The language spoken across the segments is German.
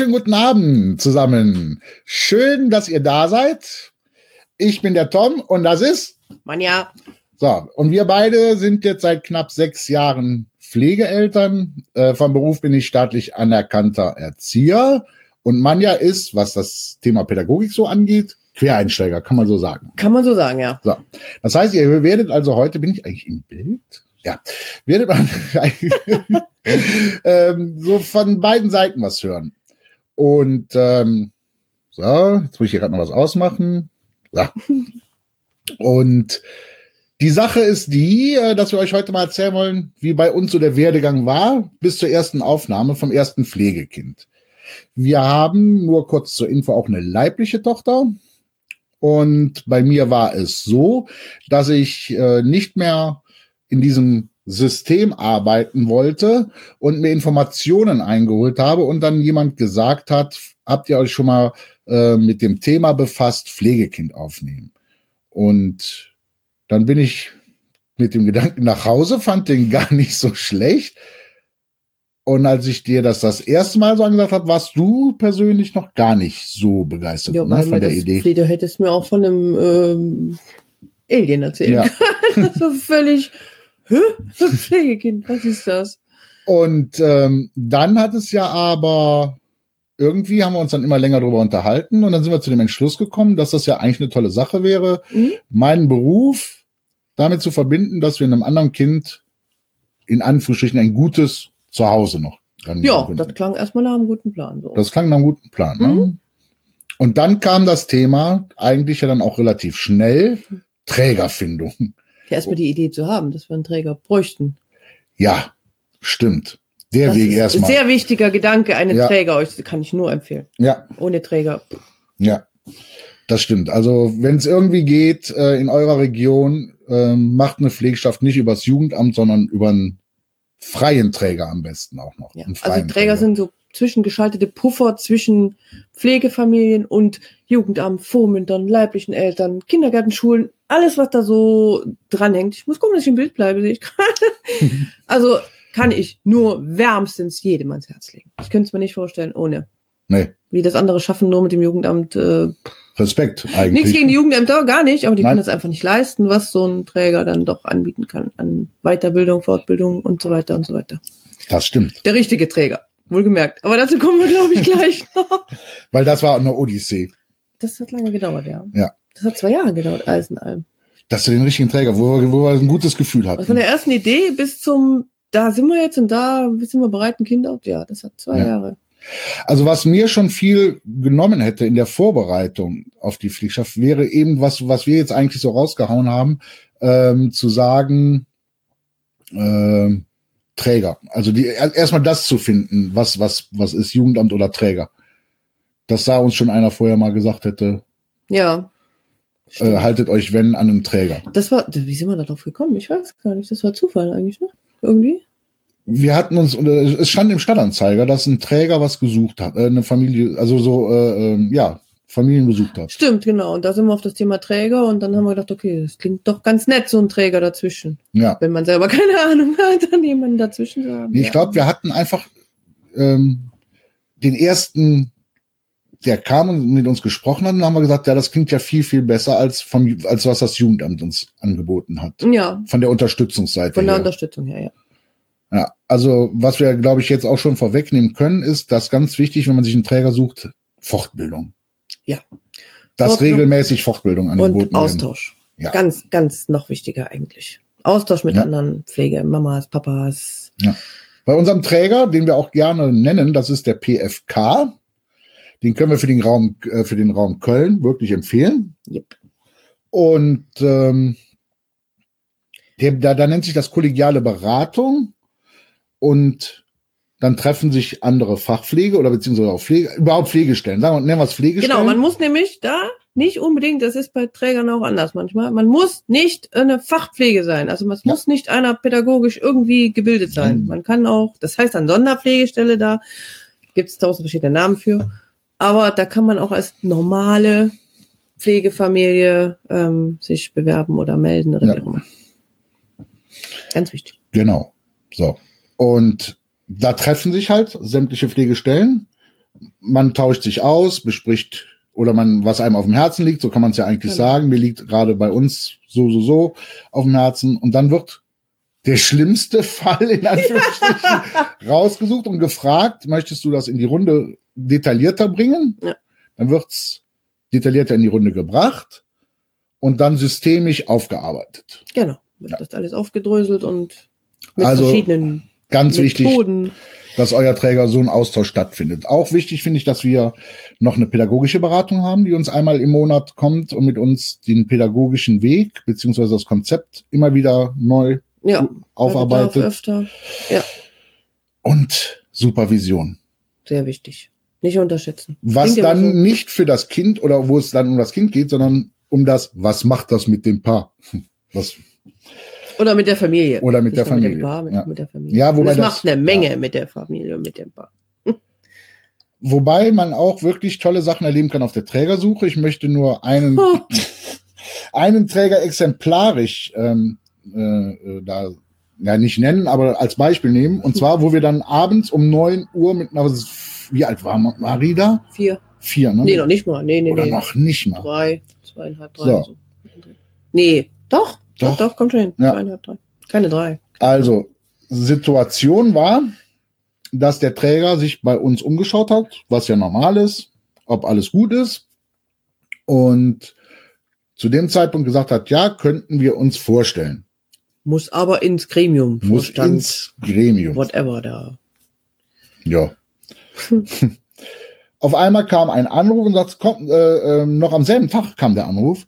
wunderschönen guten Abend zusammen. Schön, dass ihr da seid. Ich bin der Tom und das ist Manja. So, und wir beide sind jetzt seit knapp sechs Jahren Pflegeeltern. Äh, vom Beruf bin ich staatlich anerkannter Erzieher. Und Manja ist, was das Thema Pädagogik so angeht, Quereinsteiger, kann man so sagen. Kann man so sagen, ja. So. Das heißt, ihr werdet also heute, bin ich eigentlich im Bild? Ja. Werdet man ähm, so von beiden Seiten was hören. Und ähm, so, jetzt muss ich hier gerade noch was ausmachen. So. Und die Sache ist die, äh, dass wir euch heute mal erzählen wollen, wie bei uns so der Werdegang war bis zur ersten Aufnahme vom ersten Pflegekind. Wir haben nur kurz zur Info auch eine leibliche Tochter. Und bei mir war es so, dass ich äh, nicht mehr in diesem System arbeiten wollte und mir Informationen eingeholt habe und dann jemand gesagt hat, habt ihr euch schon mal äh, mit dem Thema befasst, Pflegekind aufnehmen. Und dann bin ich mit dem Gedanken nach Hause, fand den gar nicht so schlecht. Und als ich dir das das erste Mal so angesagt habe, warst du persönlich noch gar nicht so begeistert ja, ne, von der Idee. Du hättest mir auch von einem ähm, Alien erzählen ja. können. so völlig Hä? Pflegekind, was ist das? Und ähm, dann hat es ja aber irgendwie haben wir uns dann immer länger darüber unterhalten und dann sind wir zu dem Entschluss gekommen, dass das ja eigentlich eine tolle Sache wäre, mhm. meinen Beruf damit zu verbinden, dass wir einem anderen Kind in Anführungsstrichen ein gutes Zuhause noch. Ja, das klang erstmal nach einem guten Plan. So. Das klang nach einem guten Plan. Ne? Mhm. Ne? Und dann kam das Thema, eigentlich ja dann auch relativ schnell, Trägerfindung ja erstmal die Idee zu haben, dass wir einen Träger bräuchten. Ja, stimmt. Der das Weg erstmal. Sehr wichtiger Gedanke, einen ja. Träger euch kann ich nur empfehlen. Ja. Ohne Träger. Ja, das stimmt. Also wenn es irgendwie geht äh, in eurer Region, äh, macht eine Pflegschaft nicht übers Jugendamt, sondern über einen freien Träger am besten auch noch. Ja. Also Träger, Träger sind so zwischengeschaltete Puffer zwischen Pflegefamilien und Jugendamt, Vormündern, leiblichen Eltern, Kindergärten, Schulen, alles, was da so dranhängt. Ich muss gucken, dass ich im Bild bleibe, sehe ich gerade. also kann ich nur wärmstens jedem ans Herz legen. Ich könnte es mir nicht vorstellen ohne. Nee. Wie das andere schaffen, nur mit dem Jugendamt. Äh, Respekt eigentlich. Nichts gegen die Jugendämter, gar nicht, aber die Nein. können das einfach nicht leisten, was so ein Träger dann doch anbieten kann an Weiterbildung, Fortbildung und so weiter und so weiter. Das stimmt. Der richtige Träger. Wohlgemerkt. Aber dazu kommen wir, glaube ich, gleich noch. Weil das war eine Odyssee. Das hat lange gedauert, ja. Ja. Das hat zwei Jahre gedauert, alles in allem. Dass du den richtigen Träger, wo, wo wir ein gutes Gefühl hatten. Also von der ersten Idee bis zum, da sind wir jetzt und da sind wir bereit, ein Kind auf. Ja, das hat zwei ja. Jahre. Also was mir schon viel genommen hätte in der Vorbereitung auf die Fliegschaft, wäre eben was, was wir jetzt eigentlich so rausgehauen haben, ähm, zu sagen, ähm, Träger. Also die erstmal das zu finden, was, was, was ist Jugendamt oder Träger. Dass da uns schon einer vorher mal gesagt hätte. Ja. Äh, haltet euch, wenn, an einem Träger. Das war, wie sind wir darauf gekommen? Ich weiß gar nicht. Das war Zufall eigentlich, ne? Irgendwie. Wir hatten uns, es stand im Stadtanzeiger, dass ein Träger was gesucht hat, äh, eine Familie, also so, äh, ähm, ja, Familien besucht hat. Stimmt, genau. Und da sind wir auf das Thema Träger und dann haben wir gedacht, okay, das klingt doch ganz nett, so ein Träger dazwischen. Ja. Wenn man selber keine Ahnung hat, dann jemanden dazwischen zu haben. Nee, ich glaube, wir hatten einfach ähm, den ersten, der kam und mit uns gesprochen hat, und haben wir gesagt, ja, das klingt ja viel, viel besser als vom, als was das Jugendamt uns angeboten hat. Ja. Von der Unterstützungsseite. Von der her. Unterstützung her, ja. Ja, also was wir, glaube ich, jetzt auch schon vorwegnehmen können, ist, dass ganz wichtig, wenn man sich einen Träger sucht, Fortbildung. Ja. Dass Fortbildung regelmäßig Fortbildung angeboten Und Austausch. Ja. Ganz, ganz noch wichtiger eigentlich. Austausch mit ja. anderen Pflege, Mamas, Papas. Ja. Bei unserem Träger, den wir auch gerne nennen, das ist der PFK. Den können wir für den Raum, äh, für den Raum Köln wirklich empfehlen. Yep. Und ähm, der, da, da nennt sich das kollegiale Beratung. Und dann treffen sich andere Fachpflege oder beziehungsweise auch Pflege, überhaupt Pflegestellen. Sagen wir, nennen wir es Pflegestellen. Genau, man muss nämlich da nicht unbedingt, das ist bei Trägern auch anders manchmal, man muss nicht eine Fachpflege sein. Also man ja. muss nicht einer pädagogisch irgendwie gebildet sein. Man kann auch, das heißt dann Sonderpflegestelle da, gibt es tausend verschiedene Namen für, aber da kann man auch als normale Pflegefamilie ähm, sich bewerben oder melden oder ja. wie auch immer. Ganz wichtig. Genau. So. Und da treffen sich halt sämtliche Pflegestellen man tauscht sich aus, bespricht oder man, was einem auf dem Herzen liegt, so kann man es ja eigentlich Genau. sagen. Mir liegt gerade bei uns so, so, so auf dem Herzen. Und dann wird der schlimmste Fall in Anführungsstrichen rausgesucht und gefragt, möchtest du das in die Runde detaillierter bringen? Ja. Dann wird's detaillierter in die Runde gebracht und dann systemisch aufgearbeitet. Genau. Wird das alles aufgedröselt und mit Also, verschiedenen Ganz wichtig, Methoden. dass euer Träger so ein Austausch stattfindet. Auch wichtig finde ich, dass wir noch eine pädagogische Beratung haben, die uns einmal im Monat kommt und mit uns den pädagogischen Weg beziehungsweise das Konzept immer wieder neu Ja. aufarbeitet Öfter. Ja, und Supervision. sehr wichtig. Nicht unterschätzen. Was dann so. nicht für das Kind oder wo es dann um das Kind geht, sondern um das, was macht das mit dem Paar? Was, Oder mit der Familie. Oder mit Nicht der Mit Familie, dem Paar, mit, ja. mit der Familie. Ja, wobei das, das- macht eine Menge ja. mit der Familie und mit dem Paar. wobei man auch wirklich tolle Sachen erleben kann auf der Trägersuche. Ich möchte nur einen, Oh, einen Träger exemplarisch ähm, äh, äh, da ja nicht nennen, aber als Beispiel nehmen. Und zwar, wo wir dann abends um neun Uhr mit einer, wie alt war Marie da? vier. Vier, ne? Nee, noch nicht mal. Nee, nee, Oder nee. noch nicht mal. Drei, zweieinhalb, drei. So. So. Nee, doch, Doch. doch, kommt schon hin. Ja. Drei. Keine drei. Also, Situation war, dass der Träger sich bei uns umgeschaut hat, was ja normal ist, ob alles gut ist. Und zu dem Zeitpunkt gesagt hat, ja, könnten wir uns vorstellen. Muss aber ins Gremium. Muss Vorstand, ins Gremium. Whatever da. Ja. Auf einmal kam ein Anruf und sagt, komm, äh, äh, noch am selben Tag kam der Anruf.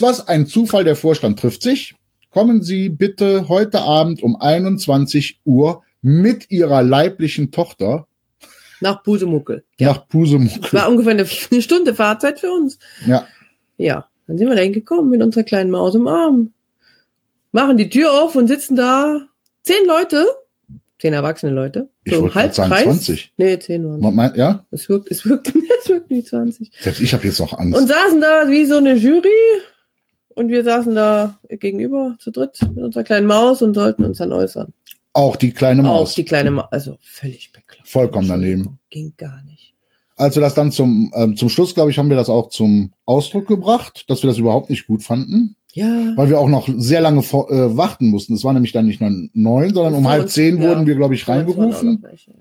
Was ein Zufall, der Vorstand trifft sich. Kommen Sie bitte heute Abend um 21 Uhr mit Ihrer leiblichen Tochter Nach Busemuckel. nach Pusemuckel. War ungefähr eine, eine Stunde Fahrzeit für uns. Ja, Ja, dann sind wir da hingekommen mit unserer kleinen Maus im Arm. Machen die Tür auf und sitzen da zehn Leute, zehn erwachsene Leute. Ich so im wollte grad sagen Halbkreis. 20. Nee, zehn waren. Man meint, ja, Es wirkt, es wirkt, es wirkt wie 20. selbst ich habe jetzt noch Angst. Und saßen da wie so eine Jury. Und wir saßen da gegenüber zu dritt mit unserer kleinen Maus und sollten uns dann äußern. Auch die kleine Auch Maus. die kleine Maus. Also völlig bekloppt. Vollkommen daneben. Ging gar nicht. Als wir das dann zum, ähm, zum Schluss, glaube ich, haben wir das auch zum Ausdruck gebracht, dass wir das überhaupt nicht gut fanden. Ja. weil wir auch noch sehr lange vor, äh, warten mussten. Es war nämlich dann nicht nur neun, sondern um halb zehn ja. wurden wir, glaube ich, auch reingerufen. welche, ja.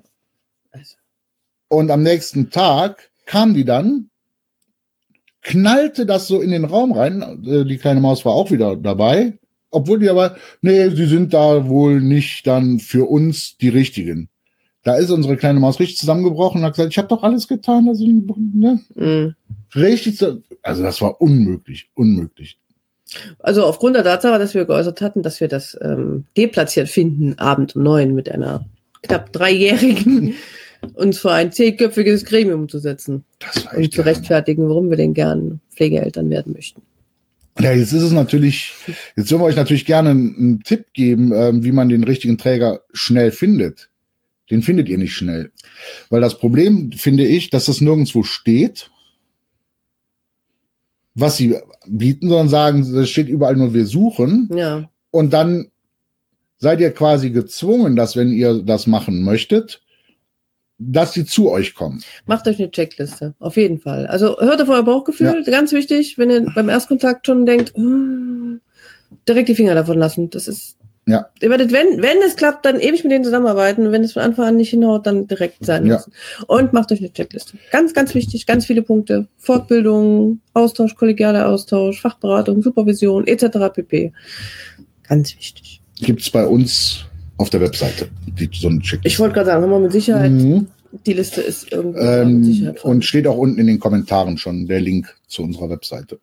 Also, Und am nächsten Tag kam die dann, knallte das so in den Raum rein. Äh, die kleine Maus war auch wieder dabei. Obwohl die aber, nee, sie sind da wohl nicht dann für uns die richtigen. Da ist unsere kleine Maus richtig zusammengebrochen und hat gesagt, ich habe doch alles getan. Also, ne? mh. Richtig, also das war unmöglich, unmöglich. Also aufgrund der Tatsache, dass wir geäußert hatten, dass wir das ähm, deplatziert finden, Abend um neun mit einer knapp dreijährigen, uns vor ein zehnköpfiges Gremium zu setzen Das war und zu rechtfertigen, warum wir denn gern Pflegeeltern werden möchten. Ja, jetzt ist es natürlich, jetzt würden wir euch natürlich gerne einen, Tipp geben, ähm, wie man den richtigen Träger schnell findet. Den findet ihr nicht schnell. Weil das Problem, finde ich, dass das nirgendwo steht, was sie bieten, sondern sagen, es steht überall nur, wir suchen. Ja, Und dann seid ihr quasi gezwungen, dass wenn ihr das machen möchtet, dass sie zu euch kommen. macht euch eine Checkliste, auf jeden Fall. Also hört auf euer Bauchgefühl, ganz wichtig, wenn ihr beim Erstkontakt schon denkt, "Hm", direkt die Finger davon lassen. Das ist, Ja. ihr werdet, wenn, wenn es klappt, dann ewig mit denen zusammenarbeiten. Wenn es von Anfang an nicht hinhaut, dann direkt sein Ja. lassen. Und macht euch eine Checkliste. Ganz, ganz wichtig, ganz viele Punkte. Fortbildung, Austausch, kollegialer Austausch, Fachberatung, Supervision, etc. pp. Ganz wichtig. Gibt's bei uns auf der Webseite die, so Checkliste. Ich wollte gerade sagen, haben wir mit Sicherheit, Mhm. die Liste ist irgendwo mit Ähm, Sicherheit vorhanden. und steht auch unten in den Kommentaren schon der Link zu unserer Webseite.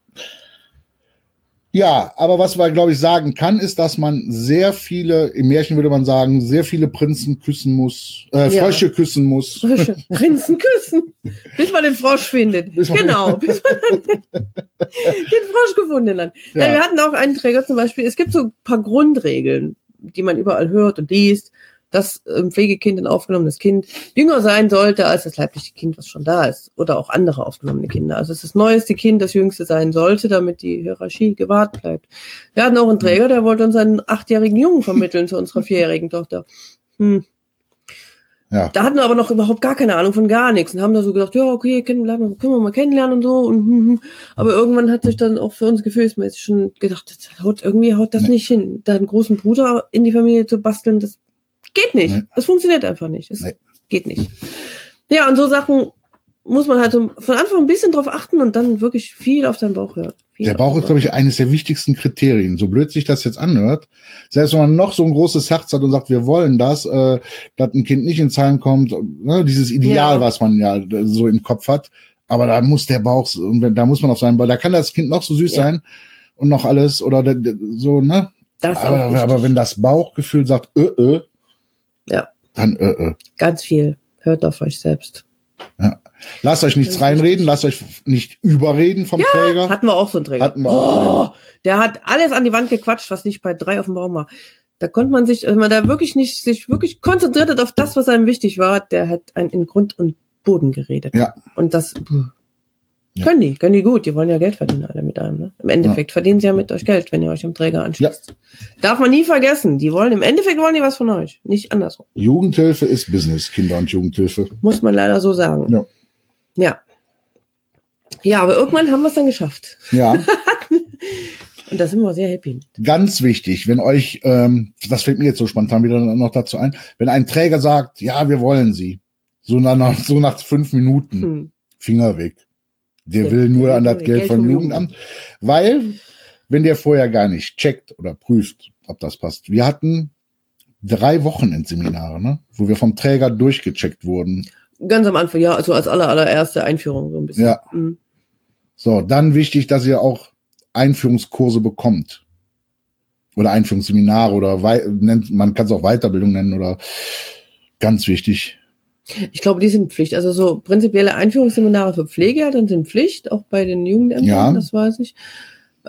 Ja, aber was man, glaube ich, sagen kann, ist, dass man sehr viele, im Märchen würde man sagen, sehr viele Prinzen küssen muss, äh, Ja. Frösche küssen muss. Frösche. Prinzen küssen, bis man den Frosch findet. Bis genau, bis man den, den Frosch gefunden hat. Ja. Ja. wir hatten auch einen Träger zum Beispiel, es gibt so ein paar Grundregeln, die man überall hört und liest, dass ein Pflegekind, ein aufgenommenes Kind, jünger sein sollte als das leibliche Kind, was schon da ist. Oder auch andere aufgenommene Kinder. Also es ist das neueste Kind, das jüngste sein sollte, damit die Hierarchie gewahrt bleibt. Wir hatten auch einen Träger, der wollte uns einen achtjährigen Jungen vermitteln zu unserer vierjährigen Tochter. Hm. Ja. Da hatten wir aber noch überhaupt gar keine Ahnung von gar nichts und haben da so gedacht, ja, okay, können, können wir mal kennenlernen und so. Und, hm, hm. aber irgendwann hat sich dann auch für uns gefühlsmäßig schon gedacht, das haut, irgendwie haut das Nee. nicht hin. Da einen großen Bruder in die Familie zu basteln, das geht nicht. Nee. Das funktioniert einfach nicht. Das Nee. geht nicht. Ja, und so Sachen muss man halt so von Anfang ein bisschen drauf achten und dann wirklich viel auf seinen Bauch hören. Viel Der Bauch ist, glaube ich, eines der wichtigsten Kriterien. So blöd sich das jetzt anhört. Selbst wenn man noch so ein großes Herz hat und sagt, wir wollen das, äh, dass ein Kind nicht in Zahlen kommt, ne, dieses Ideal, Ja. was man ja so im Kopf hat. Aber da muss der Bauch, da muss man auf seinen Bauch, da kann das Kind noch so süß Ja. sein und noch alles oder de- de- so, ne? Das Aber, aber wenn das Bauchgefühl sagt, äh, äh, Ja. dann äh, äh. Ganz viel. Hört auf euch selbst. Lasst euch nichts reinreden, lasst euch nicht überreden vom Träger. Hatten wir auch so einen Träger. Hatten wir auch. Oh, der hat alles an die Wand gequatscht, was nicht bei drei auf dem Baum war. Da konnte man sich, wenn man da wirklich nicht, sich wirklich konzentriert hat auf das, was einem wichtig war, der hat einen in Grund und Boden geredet. Ja. Und das puh. Ja. können die, können die gut. Die wollen ja Geld verdienen alle mit einem. Ne? Im Endeffekt verdienen sie ja mit euch Geld, wenn ihr euch am Träger anschließt. Darf man nie vergessen. Die wollen, im Endeffekt wollen die was von euch. Nicht andersrum. Jugendhilfe ist Business, Kinder- und Jugendhilfe. Muss man leider so sagen. Ja. Ja. Ja, aber irgendwann haben wir es dann geschafft. Ja. Und da sind wir sehr happy mit. ganz wichtig, wenn euch, ähm, das fällt mir jetzt so spontan wieder noch dazu ein, wenn ein Träger sagt, ja, wir wollen sie, so nach, so nach fünf Minuten, Hm. Finger weg. Der Der- will nur an das Geld Geld vom vom Jugendamt, weil, wenn der vorher gar nicht checkt oder prüft, ob das passt. Wir hatten drei Wochenendseminare, ne, wo wir vom Träger durchgecheckt wurden. Ganz am Anfang, ja, also als aller, allererste Einführung so ein bisschen. Ja. Mhm. So, dann wichtig, dass ihr auch Einführungskurse bekommt. Oder Einführungsseminare oder wei nennt, man kann es auch Weiterbildung nennen oder ganz wichtig. Ich glaube, die sind Pflicht. Also so prinzipielle Einführungsseminare für Pflegeeltern sind Pflicht, auch bei den Jugendämtern, Ja. das weiß ich.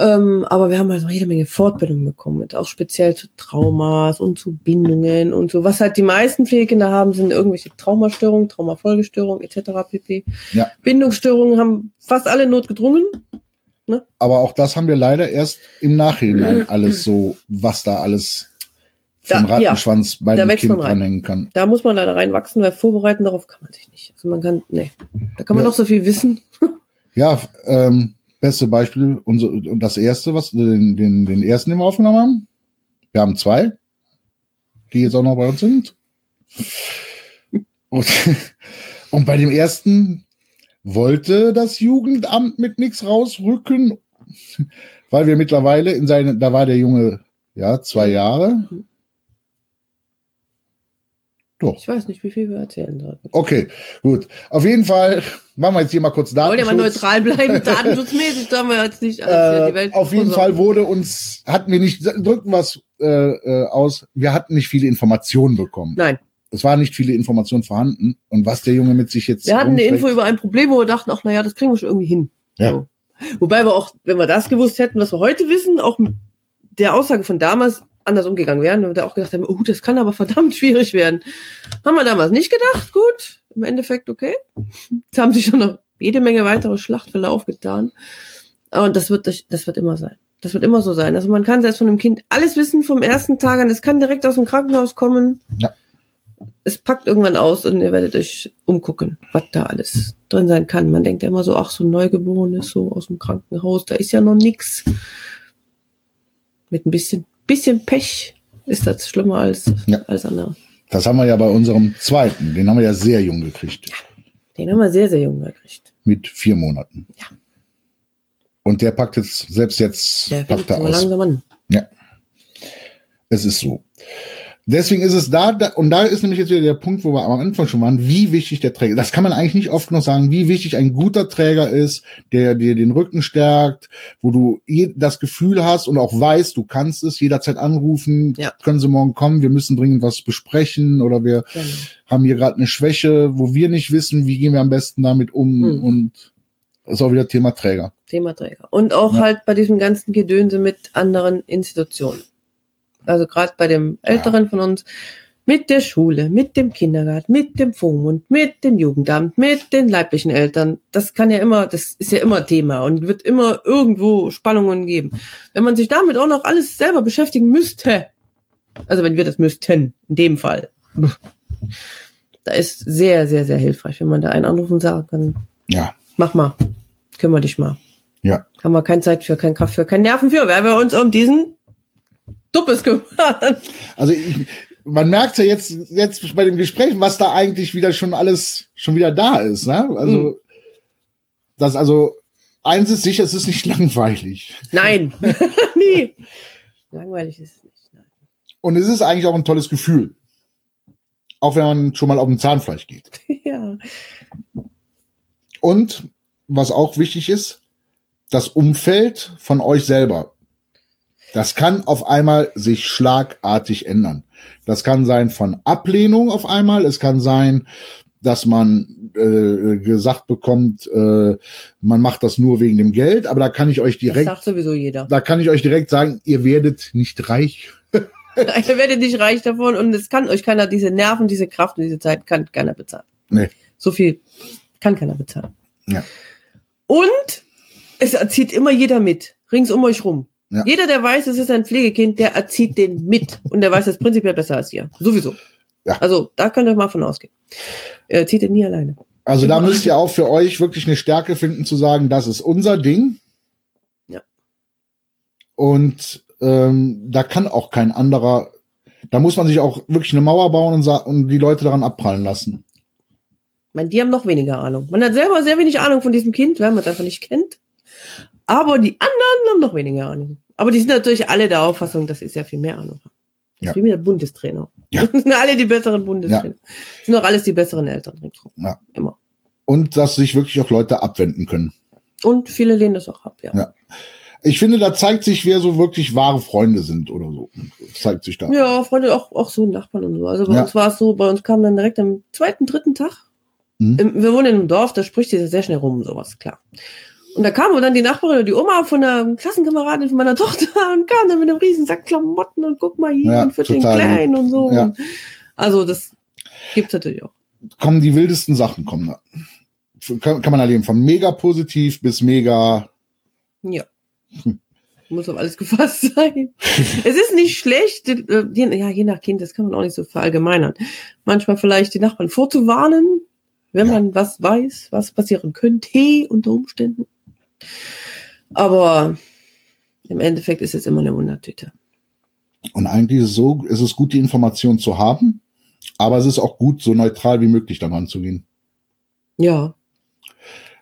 Ähm, aber wir haben also jede Menge Fortbildung bekommen, mit, auch speziell zu Traumas und zu Bindungen und so. Was halt die meisten Pflegekinder haben, sind irgendwelche Traumastörungen, Traumafolgestörungen etc. pp. Ja. Bindungsstörungen haben fast alle notgedrungen. Aber auch das haben wir leider erst im Nachhinein alles so, was da alles vom Da- ja. Rattenschwanz bei Da dem Kind dranhängen kann. Da muss man leider reinwachsen, weil vorbereiten darauf kann man sich nicht. Also man kann, nee, da kann man Ja. noch so viel wissen. Ja, ähm, beste Beispiel, unser, und das erste, was den, den, den ersten, den wir aufgenommen haben. Wir haben zwei, die jetzt auch noch bei uns sind. Und, und bei dem ersten wollte das Jugendamt mit nichts rausrücken, weil wir mittlerweile in seine, da war der Junge, ja, zwei Jahre. Doch. Ich weiß nicht, wie viel wir erzählen sollten. Okay, gut. Auf jeden Fall machen wir jetzt hier mal kurz Wollt ihr mal Datenschutz. neutral bleiben, datenschutzmäßig, da haben wir jetzt nicht alles Äh, Welt. auf jeden Fall wurde uns, hatten wir nicht, drücken was äh, äh, aus, wir hatten nicht viele Informationen bekommen. Nein, Es waren nicht viele Informationen vorhanden. Und was der Junge mit sich jetzt. wir hatten eine Info über ein Problem, wo wir dachten, ach naja, das kriegen wir schon irgendwie hin. Ja. So. Wobei wir auch, wenn wir das gewusst hätten, was wir heute wissen, auch mit der Aussage von damals anders umgegangen wären, wir da auch gedacht haben, oh, das kann aber verdammt schwierig werden. Haben wir damals nicht gedacht, gut, im Endeffekt okay. Es haben sich schon noch jede Menge weitere Schlachtfälle aufgetan. Und das wird, das wird immer sein. Das wird immer so sein. Also man kann selbst von einem Kind alles wissen vom ersten Tag an. Es kann direkt aus dem Krankenhaus kommen. Ja. Es packt irgendwann aus und ihr werdet euch umgucken, was da alles drin sein kann. Man denkt ja immer so, ach, so ein Neugeborenes, so aus dem Krankenhaus, da ist ja noch nix. Mit ein bisschen, bisschen Pech ist das schlimmer als Ja. alles andere. Das haben wir ja bei unserem zweiten. Den haben wir ja sehr jung gekriegt. Den haben wir sehr, sehr jung gekriegt. Mit vier Monaten. Ja. Und der packt jetzt, selbst jetzt, Der packt er aus. langsam an. Ja. Es ist so. Deswegen ist es da, da, und da ist nämlich jetzt wieder der Punkt, wo wir am Anfang schon waren, wie wichtig der Träger, das kann man eigentlich nicht oft genug sagen, wie wichtig ein guter Träger ist, der dir den Rücken stärkt, wo du das Gefühl hast und auch weißt, du kannst es jederzeit anrufen, Ja. können sie morgen kommen, wir müssen dringend was besprechen oder wir Genau. haben hier gerade eine Schwäche, wo wir nicht wissen, wie gehen wir am besten damit um Hm. und das ist auch wieder Thema Träger. Thema Träger. Und auch Ja. halt bei diesem ganzen Gedönse mit anderen Institutionen. Also gerade bei dem Älteren von uns, mit der Schule, mit dem Kindergarten, mit dem Vormund, mit dem Jugendamt, mit den leiblichen Eltern. Das kann ja immer, das ist ja immer Thema und wird immer irgendwo Spannungen geben. Wenn man sich damit auch noch alles selber beschäftigen müsste, also wenn wir das müssten, in dem Fall, Da ist sehr, sehr, sehr hilfreich, wenn man da einen anrufen sagt, dann Ja, mach mal, kümmere dich mal. ja. Haben wir keine Zeit für, keine Kraft für, keine Nerven für, weil wir uns um diesen Duppes kümmern. Also ich, man merkt ja jetzt, jetzt bei dem Gespräch, was da eigentlich wieder schon alles schon wieder da ist. Ne? Also, Mhm. das also eins ist sicher, es ist nicht langweilig. Nein, nie. Langweilig ist es nicht. Nein. Und es ist eigentlich auch ein tolles Gefühl. Auch wenn man schon mal auf dem Zahnfleisch geht. Ja. Und was auch wichtig ist, das Umfeld von euch selber. Das kann auf einmal sich schlagartig ändern. Das kann sein von Ablehnung auf einmal. Es kann sein, dass man äh, gesagt bekommt, äh, man macht das nur wegen dem Geld. Aber da kann ich euch Das direkt, sagt sowieso jeder. da kann ich euch direkt sagen, ihr werdet nicht reich. Ihr werdet nicht reich davon und es kann euch keiner, diese Nerven, diese Kraft und diese Zeit kann keiner bezahlen. Nee. So viel kann keiner bezahlen. Ja. Und es erzieht immer jeder mit, rings um euch rum. Ja. Jeder, der weiß, es ist ein Pflegekind, der erzieht den mit. Und der weiß das prinzipiell besser als ihr. Sowieso. Ja. Also, da könnt ihr mal von ausgehen. Er erzieht den nie alleine. Also da müsst ihr auch für euch wirklich eine Stärke finden, zu sagen, das ist unser Ding. Ja. Und ähm, da kann auch kein anderer, da muss man sich auch wirklich eine Mauer bauen und, und die Leute daran abprallen lassen. Ich meine, die haben noch weniger Ahnung. Man hat selber sehr wenig Ahnung von diesem Kind, weil man es einfach nicht kennt. Aber die anderen haben noch weniger Ahnung. Aber die sind natürlich alle der Auffassung, dass sie sehr viel mehr Ahnung haben. Das Ja. ist wie mit der Bundestrainer. Ja. Das sind alle die besseren Bundestrainer. Das sind auch alles die besseren Eltern. Ja. Immer. Und dass sich wirklich auch Leute abwenden können. Und viele lehnen das auch ab, ja. Ja. Ich finde, da zeigt sich, wer so wirklich wahre Freunde sind oder so. Zeigt sich da. Ja, Freunde, auch, auch so Nachbarn und so. Also bei Ja. uns war es so, bei uns kam dann direkt am zweiten, dritten Tag. Mhm. Im, wir wohnen in einem Dorf, da spricht sich sehr schnell rum, sowas, klar. Und da kam dann die Nachbarin oder die Oma von einer Klassenkameradin von meiner Tochter und kam dann mit einem riesen Sack Klamotten und guck mal hier Ja, und für den Kleinen und so. Ja. Also das gibt's natürlich auch. Kommen die wildesten Sachen kommen da. Kann, kann man erleben. Von mega positiv bis mega. Ja. Hm. Muss auf alles gefasst sein. es ist nicht schlecht, äh, je, ja, je nach Kind, das kann man auch nicht so verallgemeinern. Manchmal vielleicht die Nachbarn vorzuwarnen, wenn Ja. man was weiß, was passieren könnte unter Umständen. Aber im Endeffekt ist es immer eine Wundertüte. Und eigentlich ist es so, es ist gut, die Information zu haben, aber es ist auch gut, so neutral wie möglich daran zu gehen. Ja,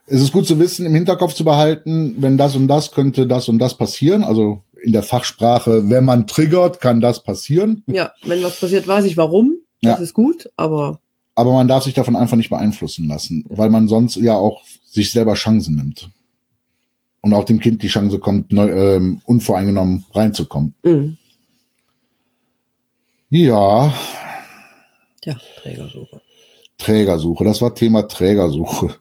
Es ist gut zu wissen, im Hinterkopf zu behalten, wenn das und das könnte das und das passieren. Also in der Fachsprache, wenn man triggert, kann das passieren. ja, wenn was passiert, weiß ich warum. Das Ja. ist gut, aber Aber man darf sich davon einfach nicht beeinflussen lassen, weil man sonst ja auch sich selber Chancen nimmt. Und auch dem Kind die Chance kommt, neu, ähm, unvoreingenommen reinzukommen. mh. Ja, ja, Trägersuche. Trägersuche. Das war Thema Trägersuche.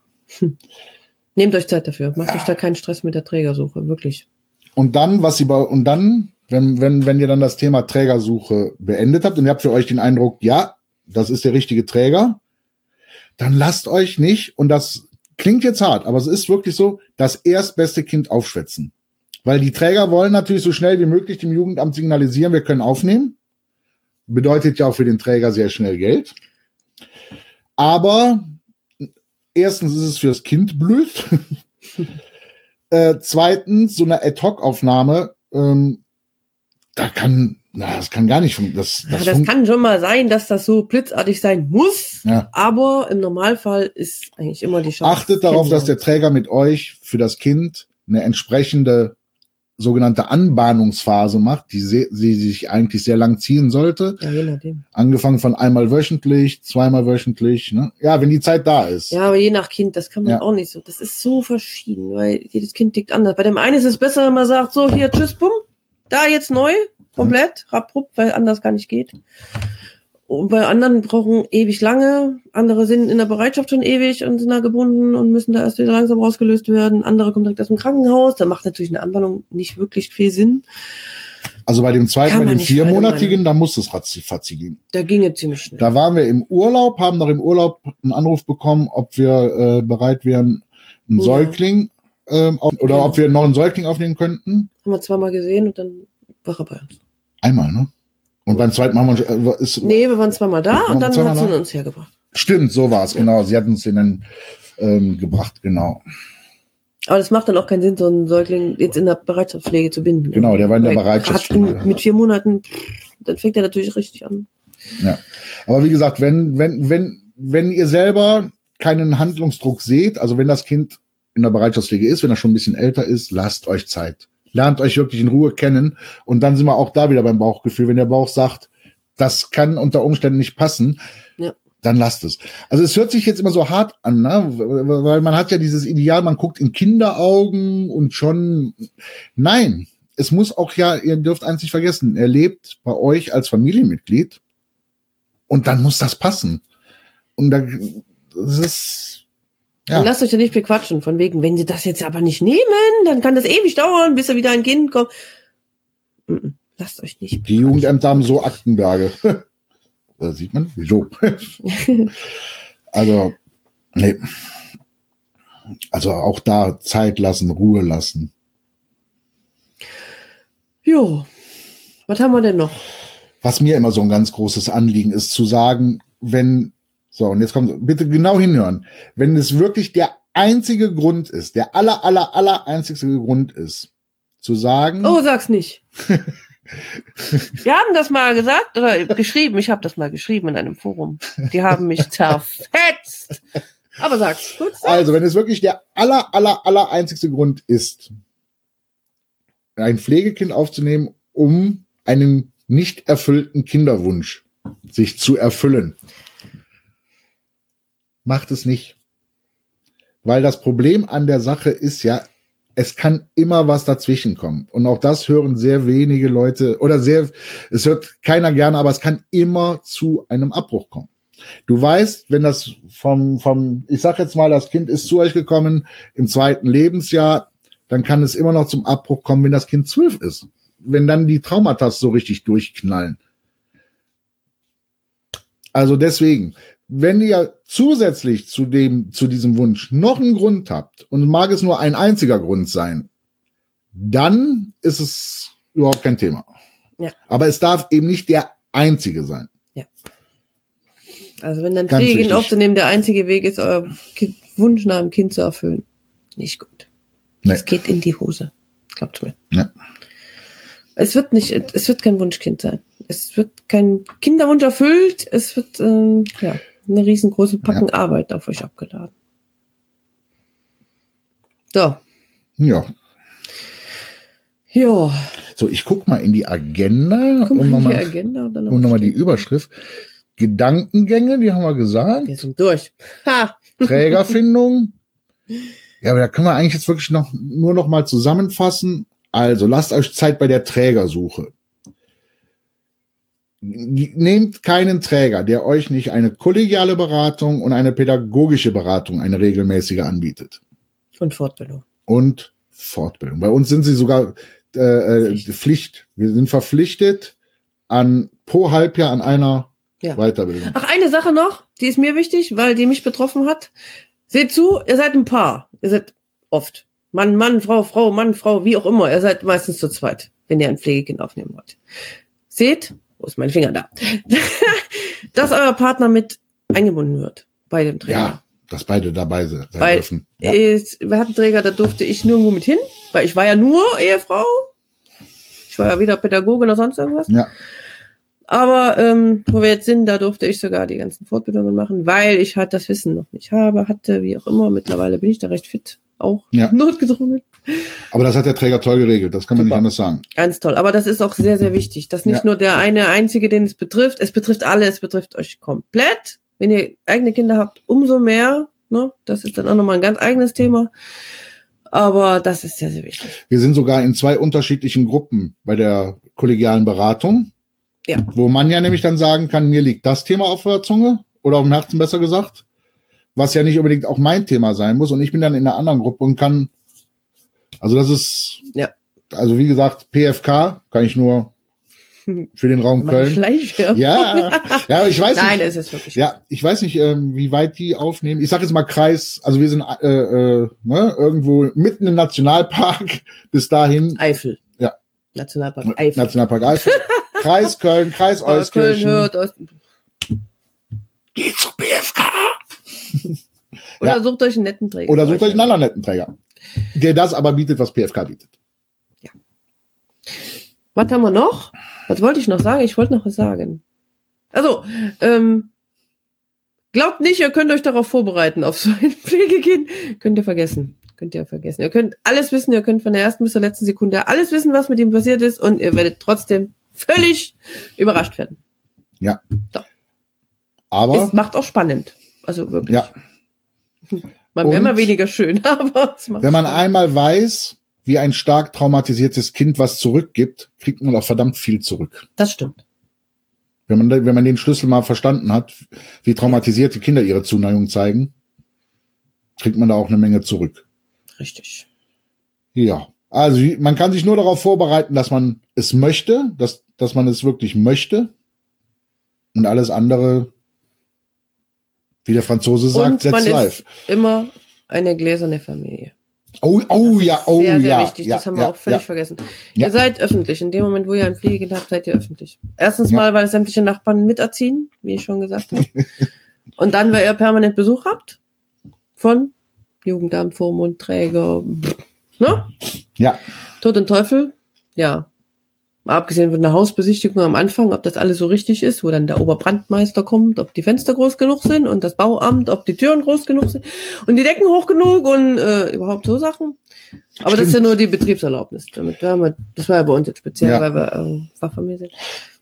Nehmt euch Zeit dafür. Macht euch da keinen Stress mit der Trägersuche, wirklich. Und dann, was sie bei, und dann, wenn, wenn, wenn ihr dann das Thema Trägersuche beendet habt und ihr habt für euch den Eindruck, ja, das ist der richtige Träger, dann lasst euch nicht, und das klingt jetzt hart, aber es ist wirklich so, das erstbeste Kind aufschwätzen. Weil die Träger wollen natürlich so schnell wie möglich dem Jugendamt signalisieren, wir können aufnehmen. Bedeutet ja auch für den Träger sehr schnell Geld. Aber erstens ist es für das Kind blöd. äh, zweitens, so eine Ad-Hoc-Aufnahme, ähm, da kann, na, das kann gar nicht, fun- das, Ja, das, das kann schon mal sein, dass das so blitzartig sein muss, Ja. aber im Normalfall ist eigentlich immer die Chance. Achtet darauf, dass der Träger mit euch für das Kind eine entsprechende sogenannte Anbahnungsphase macht, die, se- die sich eigentlich sehr lang ziehen sollte. Ja, je nachdem. Angefangen von einmal wöchentlich, zweimal wöchentlich. Ne? Ja, wenn die Zeit da ist. Ja, aber je nach Kind, das kann man Ja. auch nicht so. Das ist so verschieden, weil jedes Kind tickt anders. Bei dem einen ist es besser, wenn man sagt, so, hier, tschüss, bumm, da jetzt neu, komplett, rapp, weil anders gar nicht geht. Und bei anderen brauchen ewig lange, andere sind in der Bereitschaft schon ewig und sind da gebunden und müssen da erst wieder langsam rausgelöst werden. Andere kommen direkt aus dem Krankenhaus, da macht natürlich eine Anwendung nicht wirklich viel Sinn. Also bei dem zweiten, bei dem viermonatigen, da muss es ratzi-fatzi gehen. Da ginge ziemlich schnell. Da waren wir im Urlaub, haben noch im Urlaub einen Anruf bekommen, ob wir äh, bereit wären, einen Ja. Säugling ähm, oder Ja. ob wir noch einen Säugling aufnehmen könnten. Haben wir zweimal gesehen und dann war er bei uns. Einmal, ne? Und beim zweiten Mal haben wir, äh, ist, Nee, wir waren zweimal da und dann hat sie da? uns hergebracht. Stimmt, so war es, genau. Sie hatten es ihnen ähm, gebracht, genau. Aber das macht dann auch keinen Sinn, so einen Säugling jetzt in der Bereitschaftspflege zu binden. Genau, der war in der Bereitschaftspflege. Mit vier Monaten, dann fängt er natürlich richtig an. Ja. Aber wie gesagt, wenn, wenn, wenn, wenn ihr selber keinen Handlungsdruck seht, also wenn das Kind in der Bereitschaftspflege ist, wenn er schon ein bisschen älter ist, lasst euch Zeit. Lernt euch wirklich in Ruhe kennen. Und dann sind wir auch da wieder beim Bauchgefühl. Wenn der Bauch sagt, das kann unter Umständen nicht passen, Ja. dann lasst es. Also es hört sich jetzt immer so hart an, ne? weil man hat ja dieses Ideal, man guckt in Kinderaugen und schon, nein, es muss auch ja, ihr dürft eins nicht vergessen, er lebt bei euch als Familienmitglied und dann muss das passen. Und da, das ist, ja, Und lasst euch ja nicht bequatschen, von wegen, wenn sie das jetzt aber nicht nehmen, dann kann das ewig dauern, bis er wieder ein Kind kommt. Lasst euch nicht. die Jugendämter haben so Aktenberge. da sieht man, wieso? also, nee. Also auch da Zeit lassen, Ruhe lassen. Jo. Was haben wir denn noch? was mir immer so ein ganz großes Anliegen ist, zu sagen, wenn, so, und jetzt kommt, bitte genau hinhören, wenn es wirklich der einzige Grund ist, der aller, aller, aller einzigste Grund ist, zu sagen, Oh, sag's nicht. Wir haben das mal gesagt oder geschrieben. Ich habe das mal geschrieben in einem Forum. Die haben mich zerfetzt. Aber sag's gut. also wenn es wirklich der aller, aller, aller einzigste Grund ist, ein Pflegekind aufzunehmen, um einen nicht erfüllten Kinderwunsch sich zu erfüllen, macht es nicht. Weil das Problem an der Sache ist ja, es kann immer was dazwischen kommen. Und auch das hören sehr wenige Leute oder sehr, es hört keiner gerne, aber es kann immer zu einem Abbruch kommen. Du weißt, wenn das vom, vom, ich sag jetzt mal, das Kind ist zu euch gekommen im zweiten Lebensjahr, dann kann es immer noch zum Abbruch kommen, wenn das Kind zwölf ist. Wenn dann die Traumata so richtig durchknallen. Also deswegen, wenn ihr zusätzlich zu dem, zu diesem Wunsch noch einen Grund habt und mag es nur ein einziger Grund sein, dann ist es überhaupt kein Thema. Ja. Aber es darf eben nicht der einzige sein. Also wenn dann wichtig. aufzunehmen der einzige Weg ist, euer kind, Wunsch nach einem Kind zu erfüllen. Nicht gut. Nee. Es geht in die Hose. Glaubt mir. Ja. Es wird nicht, es wird kein Wunschkind sein. Es wird kein Kinderwunsch erfüllt. Es wird, ähm, ja, eine riesengroße Packen Arbeit auf euch abgeladen. So. Ja. Ja. So, ich guck mal in die Agenda Guck und mal in die nochmal noch mal die Überschrift. Gedankengänge, die haben wir gesagt. Wir sind durch. Ha! Trägerfindung. Ja, aber da können wir eigentlich jetzt wirklich noch nur noch mal zusammenfassen. Also lasst euch Zeit bei der Trägersuche. Nehmt keinen Träger, der euch nicht eine kollegiale Beratung und eine pädagogische Beratung, eine regelmäßige anbietet. Und Fortbildung. Und Fortbildung. Bei uns sind sie sogar äh, äh, Pflicht. Pflicht. Wir sind verpflichtet an pro Halbjahr an einer Ja. Weiterbildung. Ach, eine Sache noch, die ist mir wichtig, weil die mich betroffen hat. Seht zu, ihr seid ein Paar. Ihr seid oft. Mann, Mann, Frau, Frau, Mann, Frau, wie auch immer. Ihr seid meistens zu zweit, wenn ihr ein Pflegekind aufnehmen wollt. Seht, wo ist mein Finger da? dass euer Partner mit eingebunden wird bei dem Träger. Ja, dass beide dabei sein Weil- dürfen. Ja. Es- Wir hatten Träger, da durfte ich nirgendwo mit hin, weil ich war ja nur Ehefrau. Ich war ja weder Pädagoge noch sonst irgendwas. ja. Aber ähm, wo wir jetzt sind, da durfte ich sogar die ganzen Fortbildungen machen, weil ich halt das Wissen noch nicht habe, hatte, wie auch immer. Mittlerweile bin ich da recht fit, auch Ja. notgedrungen. Aber das hat der Träger toll geregelt, das kann man Super. nicht anders sagen. Ganz toll. Aber das ist auch sehr, sehr wichtig, dass nicht Ja. nur der eine einzige, den es betrifft. Es betrifft alle, es betrifft euch komplett. Wenn ihr eigene Kinder habt, umso mehr. Ne? Das ist dann auch nochmal ein ganz eigenes Thema. Aber das ist sehr, sehr wichtig. Wir sind sogar in zwei unterschiedlichen Gruppen bei der kollegialen Beratung. Ja. Wo man ja nämlich dann sagen kann, mir liegt das Thema auf der Zunge oder auf dem Herzen besser gesagt, was ja nicht unbedingt auch mein Thema sein muss. Und ich bin dann in einer anderen Gruppe und kann, also das ist, Ja. also wie gesagt, PFK kann ich nur für den Raum Köln. Ja, ja, ich weiß Nein, nicht. es ist wirklich. Ja, ich weiß nicht, ähm, wie weit die aufnehmen. Ich sage jetzt mal Kreis, also wir sind äh, äh, ne, irgendwo mitten im Nationalpark bis dahin. Eifel. Ja. Nationalpark Eifel. Nationalpark Eifel. Kreis Köln, Kreis Aber Köln Euskirchen. hört, Ost- geht zu PFK. Oder Ja. sucht euch einen netten Träger. Oder sucht euch einen anderen netten Träger, der das aber bietet, was PFK bietet. Was haben wir noch? Was wollte ich noch sagen? Ich wollte noch was sagen. Also, ähm, glaubt nicht, ihr könnt euch darauf vorbereiten, auf so ein Pflegekind. Könnt ihr vergessen. Könnt ihr vergessen. Ihr könnt alles wissen, ihr könnt von der ersten bis zur letzten Sekunde alles wissen, was mit ihm passiert ist und ihr werdet trotzdem völlig überrascht werden. Aber Es macht auch spannend. Also wirklich. ja, Man wäre mal weniger schön, aber es macht wenn man einmal weiß, wie ein stark traumatisiertes Kind was zurückgibt, kriegt man auch verdammt viel zurück. Das stimmt. Wenn man, wenn man den Schlüssel mal verstanden hat, wie traumatisierte Kinder ihre Zuneigung zeigen, kriegt man da auch eine Menge zurück. Richtig. Ja. Also man kann sich nur darauf vorbereiten, dass man es möchte, dass, dass man es wirklich möchte. Und alles andere, wie der Franzose sagt, setzt live. immer eine gläserne Familie. Oh, oh ja, oh sehr, sehr ja. wichtig. ja, das haben wir ja, auch völlig ja. vergessen. Ihr seid öffentlich. In dem Moment, wo ihr ein Pflegekind habt, seid ihr öffentlich. Erstens mal, weil sämtliche Nachbarn miterziehen, wie ich schon gesagt habe. Und dann, weil ihr permanent Besuch habt von Jugendamt, Vormundträger, ne? Ja, Tod und Teufel, ja. Mal abgesehen von der Hausbesichtigung am Anfang, ob das alles so richtig ist, wo dann der Oberbrandmeister kommt, ob die Fenster groß genug sind und das Bauamt, ob die Türen groß genug sind und die Decken hoch genug und äh, überhaupt so Sachen. Aber das ist ja Stimmt. nur die Betriebserlaubnis. Damit wir, das war ja bei uns jetzt speziell, Ja. weil wir äh, Wachfamilie sind.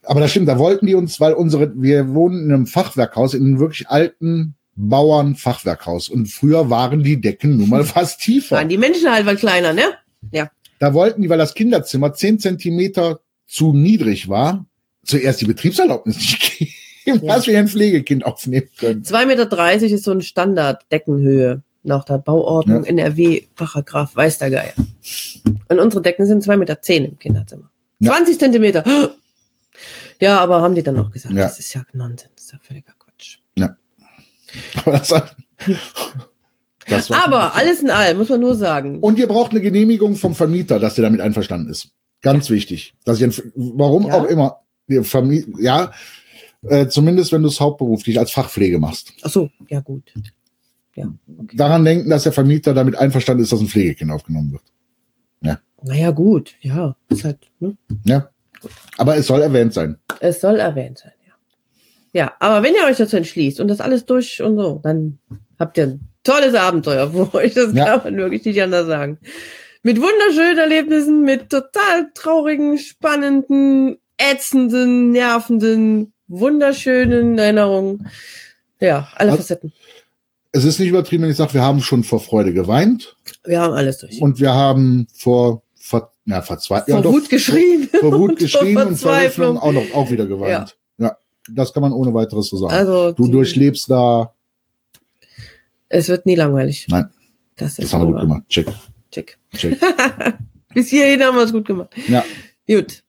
aber das stimmt, da wollten die uns, weil unsere, wir wohnen in einem Fachwerkhaus, in einem wirklich alten Bauernfachwerkhaus. Und früher waren die Decken nun mal fast tiefer. Waren die Menschen halt mal kleiner, ne? Ja. Da wollten die, weil das Kinderzimmer zehn Zentimeter zu niedrig war, zuerst die Betriebserlaubnis nicht geben, Ja. dass wir ein Pflegekind aufnehmen können. 2,30 Meter ist so ein Standard-Deckenhöhe nach der Bauordnung Ja. NRW, Paragraph, weiß der Geier. Und unsere Decken sind 2,10 Meter im Kinderzimmer. Ja. 20 Zentimeter. Ja, aber haben die dann auch gesagt, Ja. das ist ja Nonsens, das ist ja völliger Quatsch. War- Aber alles in allem, muss man nur sagen. Und ihr braucht eine Genehmigung vom Vermieter, dass der damit einverstanden ist. Ganz wichtig. Dass ihr, warum Ja. auch immer, Vermie ja, äh, zumindest wenn du es hauptberuflich als Fachpflege machst. Ach so, ja gut. Ja, okay. Daran denken, dass der Vermieter damit einverstanden ist, dass ein Pflegekind aufgenommen wird. Naja, gut, ja. Ist halt, ne? Ja. Aber es soll erwähnt sein. Es soll erwähnt sein, ja. Ja, aber wenn ihr euch dazu entschließt und das alles durch und so, dann habt ihr ein tolles Abenteuer vor euch. Das Ja. kann man wirklich nicht anders sagen. Mit wunderschönen Erlebnissen, mit total traurigen, spannenden, ätzenden, nervenden, wunderschönen Erinnerungen. Ja, alle Also- Facetten. Es ist nicht übertrieben, wenn ich sage, wir haben schon vor Freude geweint Wir haben alles durch. und wir haben vor Ver, ja, Verzweiflung. Vor Wut geschrien. Vor Wut und geschrien vor und Verzweiflung auch noch auch wieder geweint. Ja. Das kann man ohne weiteres so sagen. Also, du durchlebst da. es wird nie langweilig. Nein. Das ist Das haben wir gut gemacht. Check. Check. Check. Bis hierhin haben wir es gut gemacht. Ja. Gut.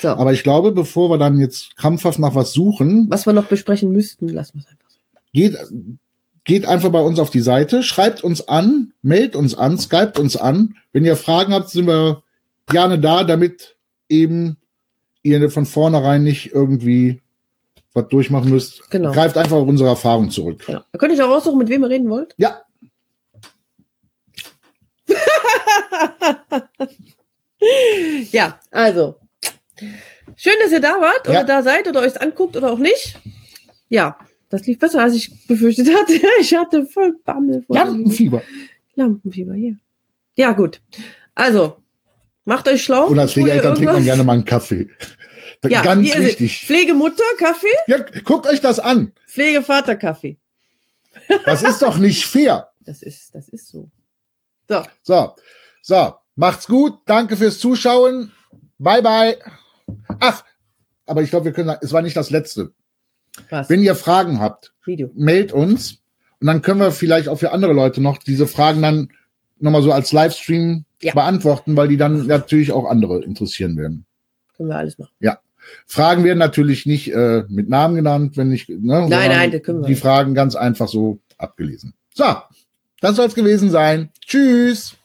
So. Aber ich glaube, bevor wir dann jetzt krampfhaft nach was suchen, Was wir noch besprechen müssten, lassen wir es einfach so. geht, geht einfach bei uns auf die Seite, schreibt uns an, meldet uns an, skypt uns an. Wenn ihr Fragen habt, sind wir gerne da, damit eben ihr von vornherein nicht irgendwie was durchmachen müsst. Genau. Greift einfach auf unsere Erfahrung zurück. Genau. Da könnt ihr auch raussuchen, mit wem ihr reden wollt. Ja, Ja, also. Schön, dass ihr da wart oder Ja. da seid oder euch anguckt oder auch nicht. Ja, das lief besser, als ich befürchtet hatte. Ich hatte voll Bammel. vor Lampenfieber. Lampenfieber, hier. Ja, gut. Also, macht euch schlau. Und als Pflegeeltern trinkt man gerne mal einen Kaffee. ja, Ganz wichtig. Pflegemutter, Kaffee, Ja, guckt euch das an. Pflegevater, Kaffee. Das ist doch nicht fair. Das ist, das ist so. So, So, so, macht's gut. Danke fürs Zuschauen. Bye, bye. Ach, aber ich glaube, wir können, es war nicht das letzte. was? Wenn ihr Fragen habt, Video. mailt uns und dann können wir vielleicht auch für andere Leute noch diese Fragen dann nochmal so als Livestream Ja. beantworten, weil die dann natürlich auch andere interessieren werden. Können wir alles machen. Fragen werden natürlich nicht äh, mit Namen genannt, wenn nicht. Ne, sondern nein, das können wir Die nicht. Fragen ganz einfach so abgelesen. So, das soll's gewesen sein. Tschüss.